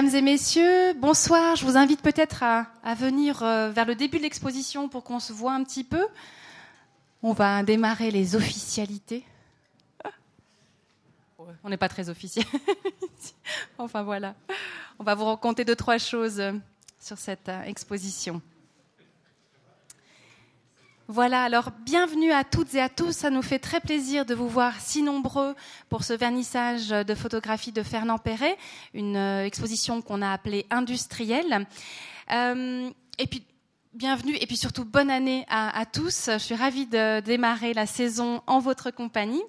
Mesdames et messieurs, bonsoir. Je vous invite peut-être à, venir euh, vers le début de l'exposition pour qu'on se voit un petit peu. On va démarrer les officialités. On n'est pas très officiel. enfin voilà. On va vous raconter deux, trois choses sur cette euh, exposition. Voilà, alors bienvenue à toutes et à tous. Ça nous fait très plaisir de vous voir si nombreux pour ce vernissage de photographie de Fernand Perret, une euh, exposition qu'on a appelée industrielle. Euh, et puis, bienvenue et puis surtout bonne année à tous. Je suis ravie de démarrer la saison en votre compagnie.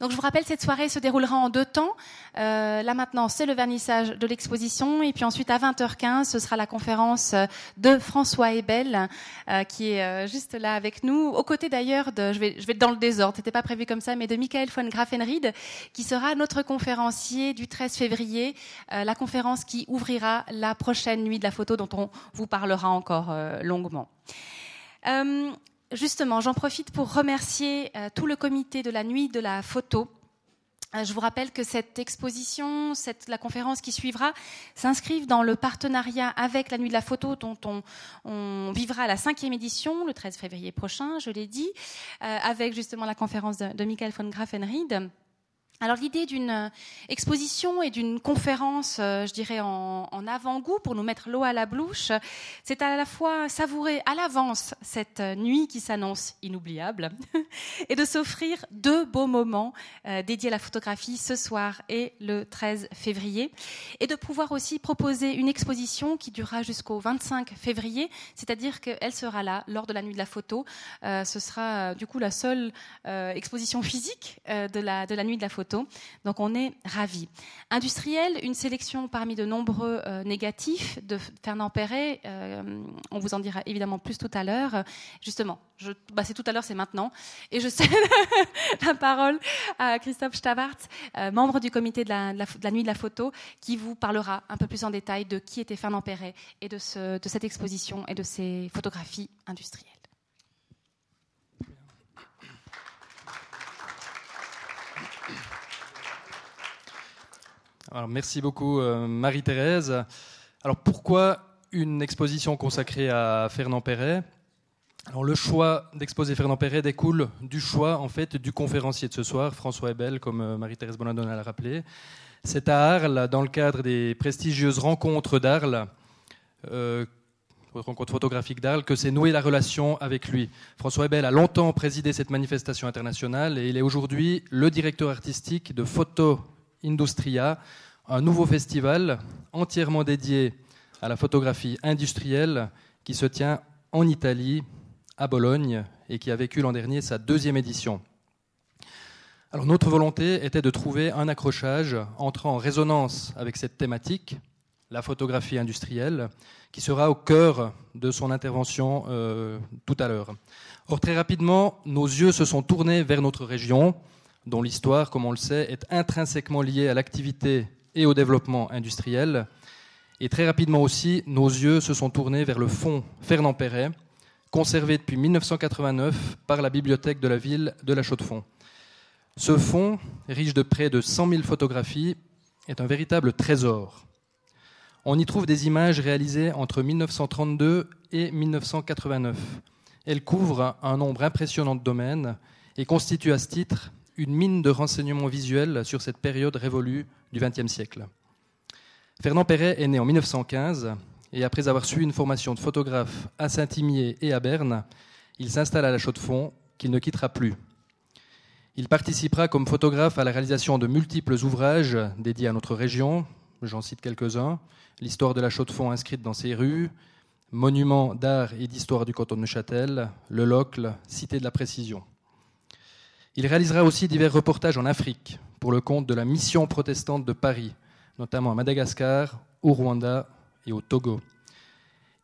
Donc je vous rappelle, cette soirée se déroulera en deux temps. Euh, là maintenant, c'est le vernissage de l'exposition, et puis ensuite à 20h15, ce sera la conférence de François Ebel, euh, qui est euh, juste là avec nous, aux côtés d'ailleurs de, je vais, je dans le désordre, c'était pas prévu comme ça, mais de Michael von Grafenried, qui sera notre conférencier du 13 février, euh, la conférence qui ouvrira la prochaine nuit de la photo, dont on vous parlera encore euh, longuement. Justement, j'en profite pour remercier euh, tout le comité de la nuit de la photo. Euh, je vous rappelle que cette exposition, cette, la conférence qui suivra, s'inscrivent dans le partenariat avec la Nuit de la Photo, dont on, vivra la cinquième édition le 13 février prochain, je l'ai dit, euh, avec justement la conférence de, de Michael von Grafenried. Alors l'idée d'une euh, exposition et d'une conférence, euh, je dirais en, avant-goût pour nous mettre l'eau à la bouche, c'est à la fois savourer à l'avance cette euh, nuit qui s'annonce inoubliable et de s'offrir deux beaux moments dédiés à la photographie ce soir et le 13 février et de pouvoir aussi proposer une exposition qui durera jusqu'au 25 février, c'est-à-dire qu'elle sera là lors de la nuit de la photo. ce sera du coup la seule exposition physique de la, de la nuit de la photo donc on est ravis. Industriel, une sélection parmi de nombreux euh, négatifs de Fernand Perret. Euh, on vous en dira évidemment plus tout à l'heure. Justement, bah c'est tout à l'heure, c'est maintenant. Et je cède la parole à Christophe Stavart, euh, membre du comité de la, nuit de la photo, qui vous parlera un peu plus en détail de qui était Fernand Perret et de, de cette exposition et de ses photographies industrielles. Merci beaucoup euh, Marie-Thérèse. Alors pourquoi une exposition consacrée à Fernand Perret? Alors, le choix d'exposer Fernand Perret découle du choix en fait du conférencier de ce soir, François Ebel, comme euh, Marie-Thérèse Bonadonna l'a rappelé. C'est à Arles, dans le cadre des prestigieuses rencontres d'Arles, euh, rencontres photographiques d'Arles, que s'est nouée la relation avec lui. François Ebel a longtemps présidé cette manifestation internationale et il est aujourd'hui le directeur artistique de Photo Industria, un nouveau festival entièrement dédié à la photographie industrielle qui se tient en Italie, à Bologne, et qui a vécu l'an dernier sa deuxième édition. Alors notre volonté était de trouver un accrochage entrant en résonance avec cette thématique, la photographie industrielle, qui sera au cœur de son intervention euh, tout à l'heure. Or très rapidement, nos yeux se sont tournés vers notre région, dont l'histoire, comme on le sait, est intrinsèquement liée à l'activité et au développement industriel. Et très rapidement aussi, nos yeux se sont tournés vers le fonds Fernand Perret, conservé depuis 1989 par la bibliothèque de la ville de La Chaux-de-Fonds. Ce fonds, riche de près de 100 000 photographies, est un véritable trésor. On y trouve des images réalisées entre 1932 et 1989. Elles couvrent un nombre impressionnant de domaines et constituent à ce titre une mine de renseignements visuels sur cette période révolue du XXe siècle. Fernand Perret est né en 1915 et après avoir suivi une formation de photographe à Saint-Imier et à Berne, il s'installe à la Chaux-de-Fonds qu'il ne quittera plus. Il participera comme photographe à la réalisation de multiples ouvrages dédiés à notre région, j'en cite quelques-uns, l'histoire de la Chaux-de-Fonds inscrite dans ses rues, Monuments d'art et d'histoire du canton de Neuchâtel, Le Locle, Cité de la Précision. Il réalisera aussi divers reportages en Afrique pour le compte de la mission protestante de Paris, notamment à Madagascar, au Rwanda et au Togo.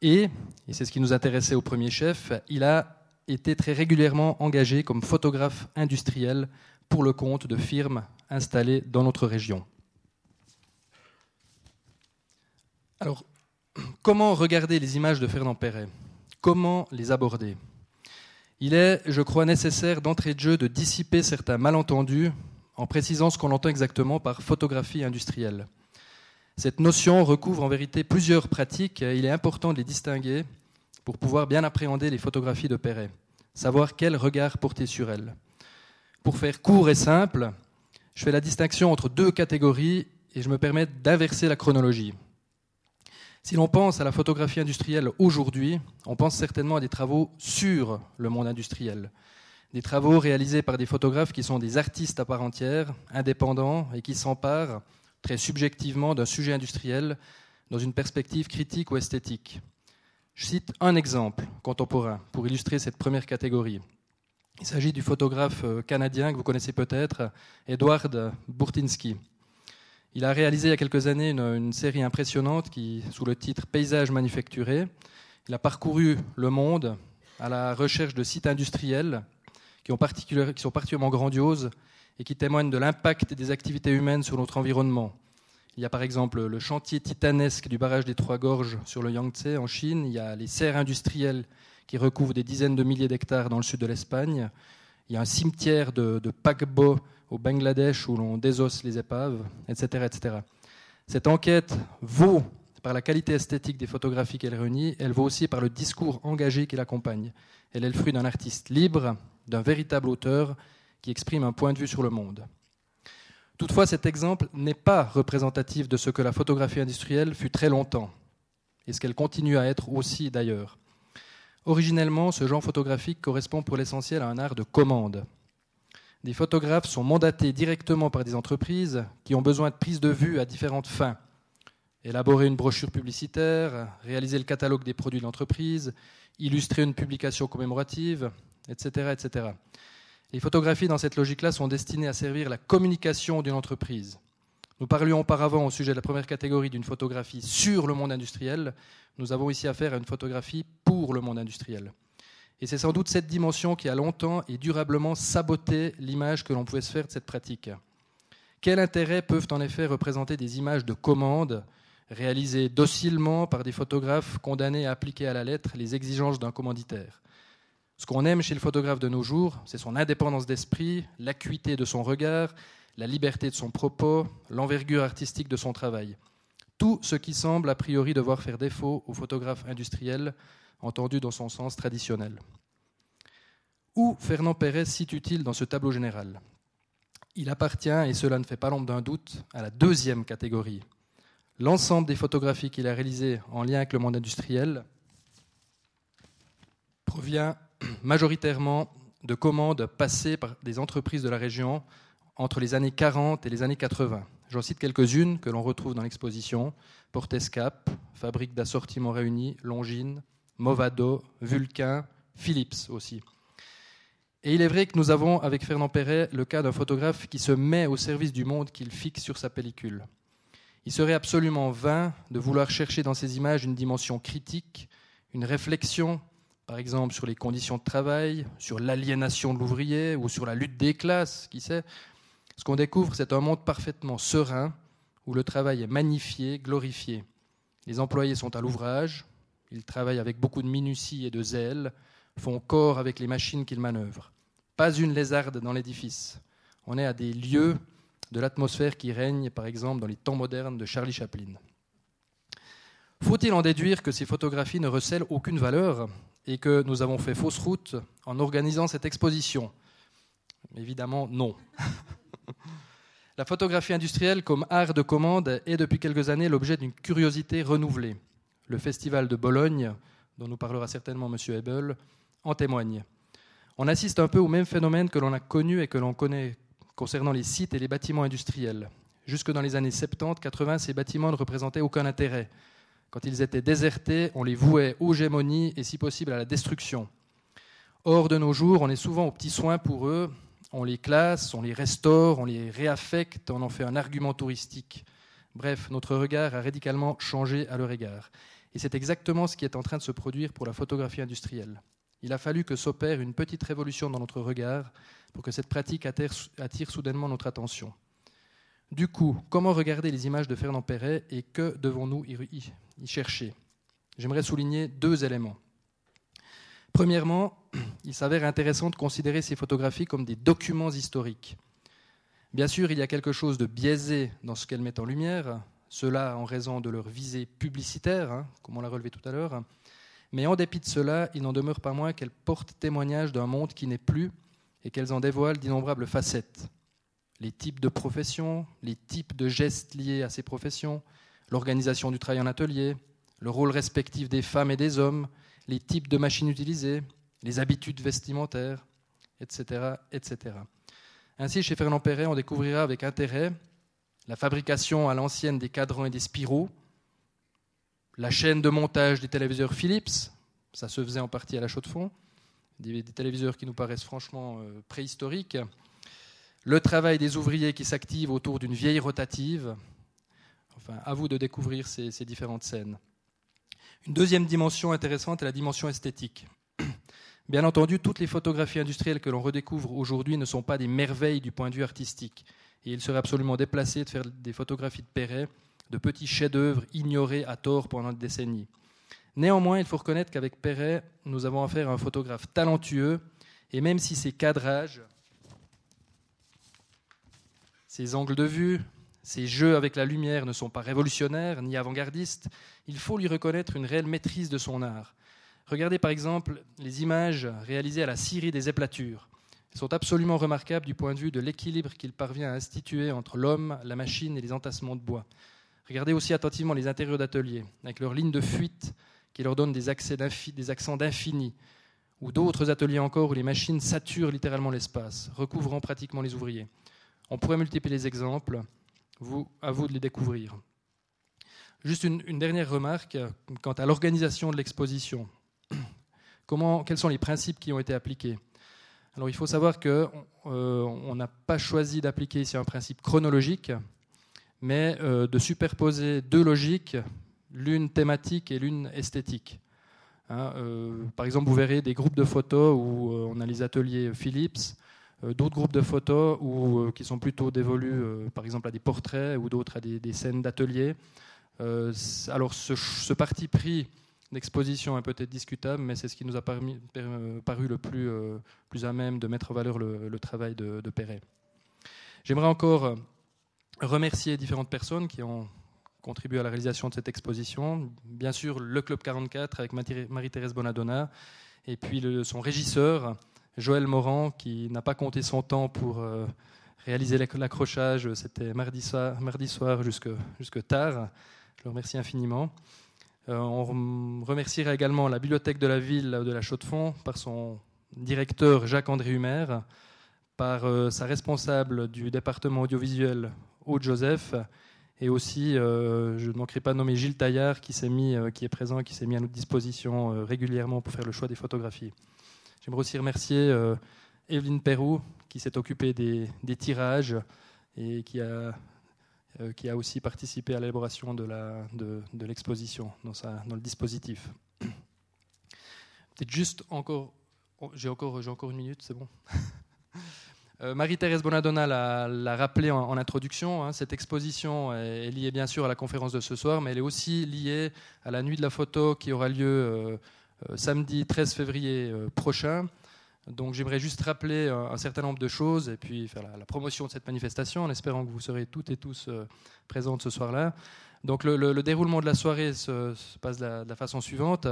Et, et c'est ce qui nous intéressait au premier chef, il a été très régulièrement engagé comme photographe industriel pour le compte de firmes installées dans notre région. Alors, comment regarder les images de Fernand Perret? Comment les aborder? Il est, je crois, nécessaire d'entrée de jeu de dissiper certains malentendus en précisant ce qu'on entend exactement par photographie industrielle. Cette notion recouvre en vérité plusieurs pratiques et il est important de les distinguer pour pouvoir bien appréhender les photographies de Perret, savoir quel regard porter sur elles. Pour faire court et simple, je fais la distinction entre deux catégories et je me permets d'inverser la chronologie. Si l'on pense à la photographie industrielle aujourd'hui, on pense certainement à des travaux sur le monde industriel. Des travaux réalisés par des photographes qui sont des artistes à part entière, indépendants et qui s'emparent très subjectivement d'un sujet industriel dans une perspective critique ou esthétique. Je cite un exemple contemporain pour illustrer cette première catégorie. Il s'agit du photographe euh, canadien que vous connaissez peut-être, Edward Burtinsky. Il a réalisé il y a quelques années une, série impressionnante qui, sous le titre Paysages manufacturés. Il a parcouru le monde à la recherche de sites industriels qui, ont qui sont particulièrement grandioses et qui témoignent de l'impact des activités humaines sur notre environnement. Il y a par exemple le chantier titanesque du barrage des Trois Gorges sur le Yangtze en Chine. Il y a les serres industrielles qui recouvrent des dizaines de milliers d'hectares dans le sud de l'Espagne. Il y a un cimetière de paquebots au Bangladesh où l'on désosse les épaves, etc., etc. Cette enquête vaut par la qualité esthétique des photographies qu'elle réunit, elle vaut aussi par le discours engagé qui l'accompagne. Elle est le fruit d'un artiste libre, d'un véritable auteur qui exprime un point de vue sur le monde. Toutefois, cet exemple n'est pas représentatif de ce que la photographie industrielle fut très longtemps, et ce qu'elle continue à être aussi d'ailleurs. Originellement, ce genre photographique correspond pour l'essentiel à un art de commande. Des photographes sont mandatés directement par des entreprises qui ont besoin de prise de vue à différentes fins. Élaborer une brochure publicitaire, réaliser le catalogue des produits de l'entreprise, illustrer une publication commémorative, etc., etc. Les photographies dans cette logique-là sont destinées à servir la communication d'une entreprise. Nous parlions auparavant au sujet de la première catégorie d'une photographie sur le monde industriel. Nous avons ici affaire à une photographie pour le monde industriel. Et c'est sans doute cette dimension qui a longtemps et durablement saboté l'image que l'on pouvait se faire de cette pratique. Quel intérêt peuvent en effet représenter des images de commande réalisées docilement par des photographes condamnés à appliquer à la lettre les exigences d'un commanditaire? Ce qu'on aime chez le photographe de nos jours, c'est son indépendance d'esprit, l'acuité de son regard, la liberté de son propos, l'envergure artistique de son travail. Tout ce qui semble a priori devoir faire défaut au photographe industriel, entendu dans son sens traditionnel. Où Fernand Pérez situe-t-il dans ce tableau général? Il appartient, et cela ne fait pas l'ombre d'un doute, à la deuxième catégorie. L'ensemble des photographies qu'il a réalisées en lien avec le monde industriel provient majoritairement de commandes passées par des entreprises de la région entre les années 40 et les années 80. J'en cite quelques-unes que l'on retrouve dans l'exposition. Portescap, Fabrique d'assortiments réunis, Longines, Movado, Vulcain, Philips aussi. Et il est vrai que nous avons, avec Fernand Perret, le cas d'un photographe qui se met au service du monde qu'il fixe sur sa pellicule. Il serait absolument vain de vouloir chercher dans ces images une dimension critique, une réflexion par exemple sur les conditions de travail, sur l'aliénation de l'ouvrier ou sur la lutte des classes, qui sait. Ce qu'on découvre, c'est un monde parfaitement serein où le travail est magnifié, glorifié. Les employés sont à l'ouvrage, ils travaillent avec beaucoup de minutie et de zèle, font corps avec les machines qu'ils manœuvrent. Pas une lézarde dans l'édifice. On est à des lieux de l'atmosphère qui règne, par exemple, dans les temps modernes de Charlie Chaplin. Faut-il en déduire que ces photographies ne recèlent aucune valeur et que nous avons fait fausse route en organisant cette exposition? Évidemment, non. La photographie industrielle comme art de commande est depuis quelques années l'objet d'une curiosité renouvelée. Le festival de Bologne, dont nous parlera certainement M. Hebel, en témoigne. On assiste un peu au même phénomène que l'on a connu et que l'on connaît concernant les sites et les bâtiments industriels. Jusque dans les années 70-80, ces bâtiments ne représentaient aucun intérêt. Quand ils étaient désertés, on les vouait aux gémonies et si possible à la destruction. Or, de nos jours, on est souvent aux petits soins pour eux, on les classe, on les restaure, on les réaffecte, on en fait un argument touristique. Bref, notre regard a radicalement changé à leur égard. Et c'est exactement ce qui est en train de se produire pour la photographie industrielle. Il a fallu que s'opère une petite révolution dans notre regard pour que cette pratique attire soudainement notre attention. Du coup, comment regarder les images de Fernand Perret et que devons-nous y chercher? J'aimerais souligner deux éléments. Premièrement, il s'avère intéressant de considérer ces photographies comme des documents historiques. Bien sûr, il y a quelque chose de biaisé dans ce qu'elles mettent en lumière, cela en raison de leur visée publicitaire, hein, comme on l'a relevé tout à l'heure. Mais en dépit de cela, il n'en demeure pas moins qu'elles portent témoignage d'un monde qui n'est plus et qu'elles en dévoilent d'innombrables facettes. Les types de professions, les types de gestes liés à ces professions, l'organisation du travail en atelier, le rôle respectif des femmes et des hommes, les types de machines utilisées, les habitudes vestimentaires, etc. etc. Ainsi, chez Fernand Perret, on découvrira avec intérêt la fabrication à l'ancienne des cadrans et des spiraux, la chaîne de montage des téléviseurs Philips, ça se faisait en partie à la chaux de fond, des, téléviseurs qui nous paraissent franchement euh, préhistoriques, le travail des ouvriers qui s'activent autour d'une vieille rotative, enfin, à vous de découvrir ces, ces différentes scènes. Une deuxième dimension intéressante est la dimension esthétique. Bien entendu, toutes les photographies industrielles que l'on redécouvre aujourd'hui ne sont pas des merveilles du point de vue artistique. Et il serait absolument déplacé de faire des photographies de Perret, de petits chefs-d'œuvre ignorés à tort pendant des décennies. Néanmoins, il faut reconnaître qu'avec Perret, nous avons affaire à un photographe talentueux, et même si ses cadrages, ses angles de vue, ses jeux avec la lumière ne sont pas révolutionnaires ni avant-gardistes, il faut lui reconnaître une réelle maîtrise de son art. Regardez par exemple les images réalisées à la Syrie des éplatures. Sont absolument remarquables du point de vue de l'équilibre qu'il parvient à instituer entre l'homme, la machine et les entassements de bois. Regardez aussi attentivement les intérieurs d'ateliers, avec leurs lignes de fuite qui leur donnent des, accents d'infini, ou d'autres ateliers encore où les machines saturent littéralement l'espace, recouvrant pratiquement les ouvriers. On pourrait multiplier les exemples, à vous de les découvrir. Juste une, dernière remarque quant à l'organisation de l'exposition. Quels sont les principes qui ont été appliqués? Alors il faut savoir qu'on euh, n'a pas choisi d'appliquer ici un principe chronologique, mais euh, de superposer deux logiques, l'une thématique et l'une esthétique. Hein, euh, par exemple, vous verrez des groupes de photos où on a les ateliers Philips, d'autres groupes de photos où, qui sont plutôt dévolus, par exemple, à des portraits ou d'autres à des, scènes d'atelier. alors ce, ce, parti pris L'exposition est peut-être discutable, mais c'est ce qui nous a euh, paru le plus, euh, plus à même de mettre en valeur le, travail de, Perret. J'aimerais encore euh, remercier différentes personnes qui ont contribué à la réalisation de cette exposition. Bien sûr, le Club 44 avec Marie-Thérèse Bonadonna, et puis son régisseur, Joël Morand, qui n'a pas compté son temps pour réaliser l'accrochage. C'était mardi soir, mardi soir jusque, jusque tard. Je le remercie infiniment. Euh, on remerciera également la bibliothèque de la ville de la Chaux-de-Fonds par son directeur Jacques-André Humer, par euh, sa responsable du département audiovisuel Aude Joseph, et aussi, euh, je ne manquerai pas de nommer Gilles Taillard qui, s'est mis, qui est présent qui s'est mis à notre disposition régulièrement pour faire le choix des photographies. J'aimerais aussi remercier Evelyne Perrou qui s'est occupée des, des, tirages et qui a euh, qui a aussi participé à l'élaboration de, l'exposition dans, dans, le dispositif. Peut-être juste oh, j'ai encore, encore une minute, c'est bon. Euh, Marie-Thérèse Bonadonna l'a rappelé en, introduction, hein, cette exposition est, liée bien sûr à la conférence de ce soir, mais elle est aussi liée à la nuit de la photo qui aura lieu euh, samedi 13 février prochain donc j'aimerais juste rappeler un, certain nombre de choses et puis faire la, promotion de cette manifestation en espérant que vous serez toutes et tous euh, présentes ce soir-là. Donc le, déroulement de la soirée se, passe de la, façon suivante.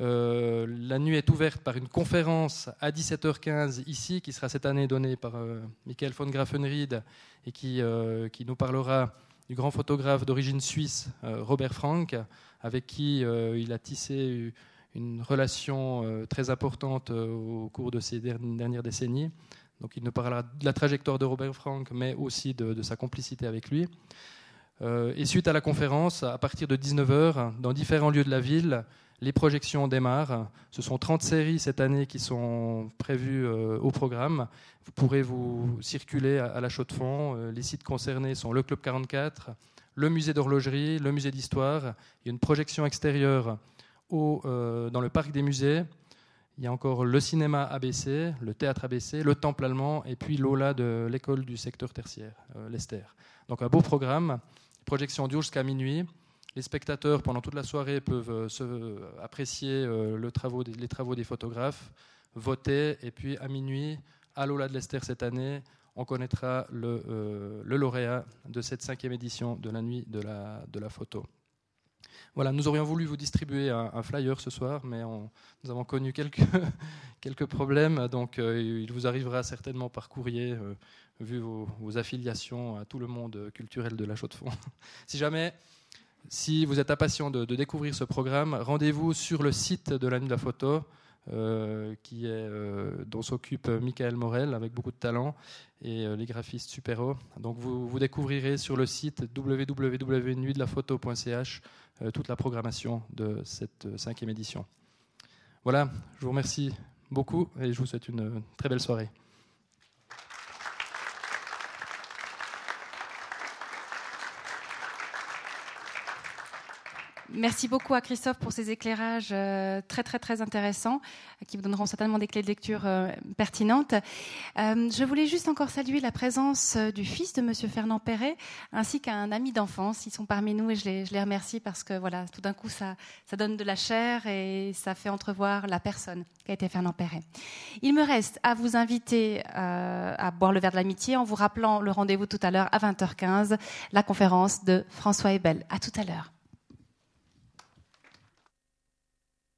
Euh, la nuit est ouverte par une conférence à 17h15 ici, qui sera cette année donnée par euh, Michael von Grafenried et qui, qui, nous parlera du grand photographe d'origine suisse, Robert Frank, avec qui il a tissé une relation euh, très importante euh, au cours de ces dernières décennies. Donc il nous parlera de la trajectoire de Robert Frank, mais aussi de, sa complicité avec lui. Euh, et suite à la conférence, à partir de 19h, dans différents lieux de la ville, les projections démarrent. Ce sont 30 séries cette année qui sont prévues au programme. Vous pourrez vous circuler à, la chaux de fond. les sites concernés sont le Club 44, le musée d'horlogerie, le musée d'histoire. Il y a une projection extérieure euh, dans le parc des musées. Il y a encore le cinéma ABC, le théâtre ABC, le temple allemand et puis l'OLA de l'école du secteur tertiaire, euh, l'Esther. Donc un beau programme. Projection dure jusqu'à minuit. Les spectateurs, pendant toute la soirée, peuvent euh, se, apprécier les travaux des photographes, voter, et puis à minuit, à l'OLA de l'Esther cette année, on connaîtra le, lauréat de cette cinquième édition de la nuit de la photo. Voilà, nous aurions voulu vous distribuer un, flyer ce soir, mais nous avons connu quelques, quelques problèmes, donc il vous arrivera certainement par courrier, vu vos, affiliations à tout le monde culturel de la Chaux-de-Fonds. si jamais si vous êtes impatient de, découvrir ce programme, rendez-vous sur le site de la Nuit de la Photo, euh, qui est, euh, dont s'occupe Michael Morel avec beaucoup de talent et euh, les graphistes Supero. Donc vous, vous découvrirez sur le site www.nuitdelaphoto.ch toute la programmation de cette cinquième édition. Voilà, je vous remercie beaucoup et je vous souhaite une très belle soirée. Merci beaucoup à Christophe pour ces éclairages euh, très très très intéressants qui vous donneront certainement des clés de lecture euh, pertinentes. Euh, je voulais juste encore saluer la présence du fils de Monsieur Fernand Perret ainsi qu'un ami d'enfance. Ils sont parmi nous et je les, je les remercie parce que voilà, tout d'un coup ça, ça donne de la chair et ça fait entrevoir la personne qui a été Fernand Perret. Il me reste à vous inviter à boire le verre de l'amitié en vous rappelant le rendez-vous tout à l'heure à 20h15, la conférence de François Ebel. À tout à l'heure.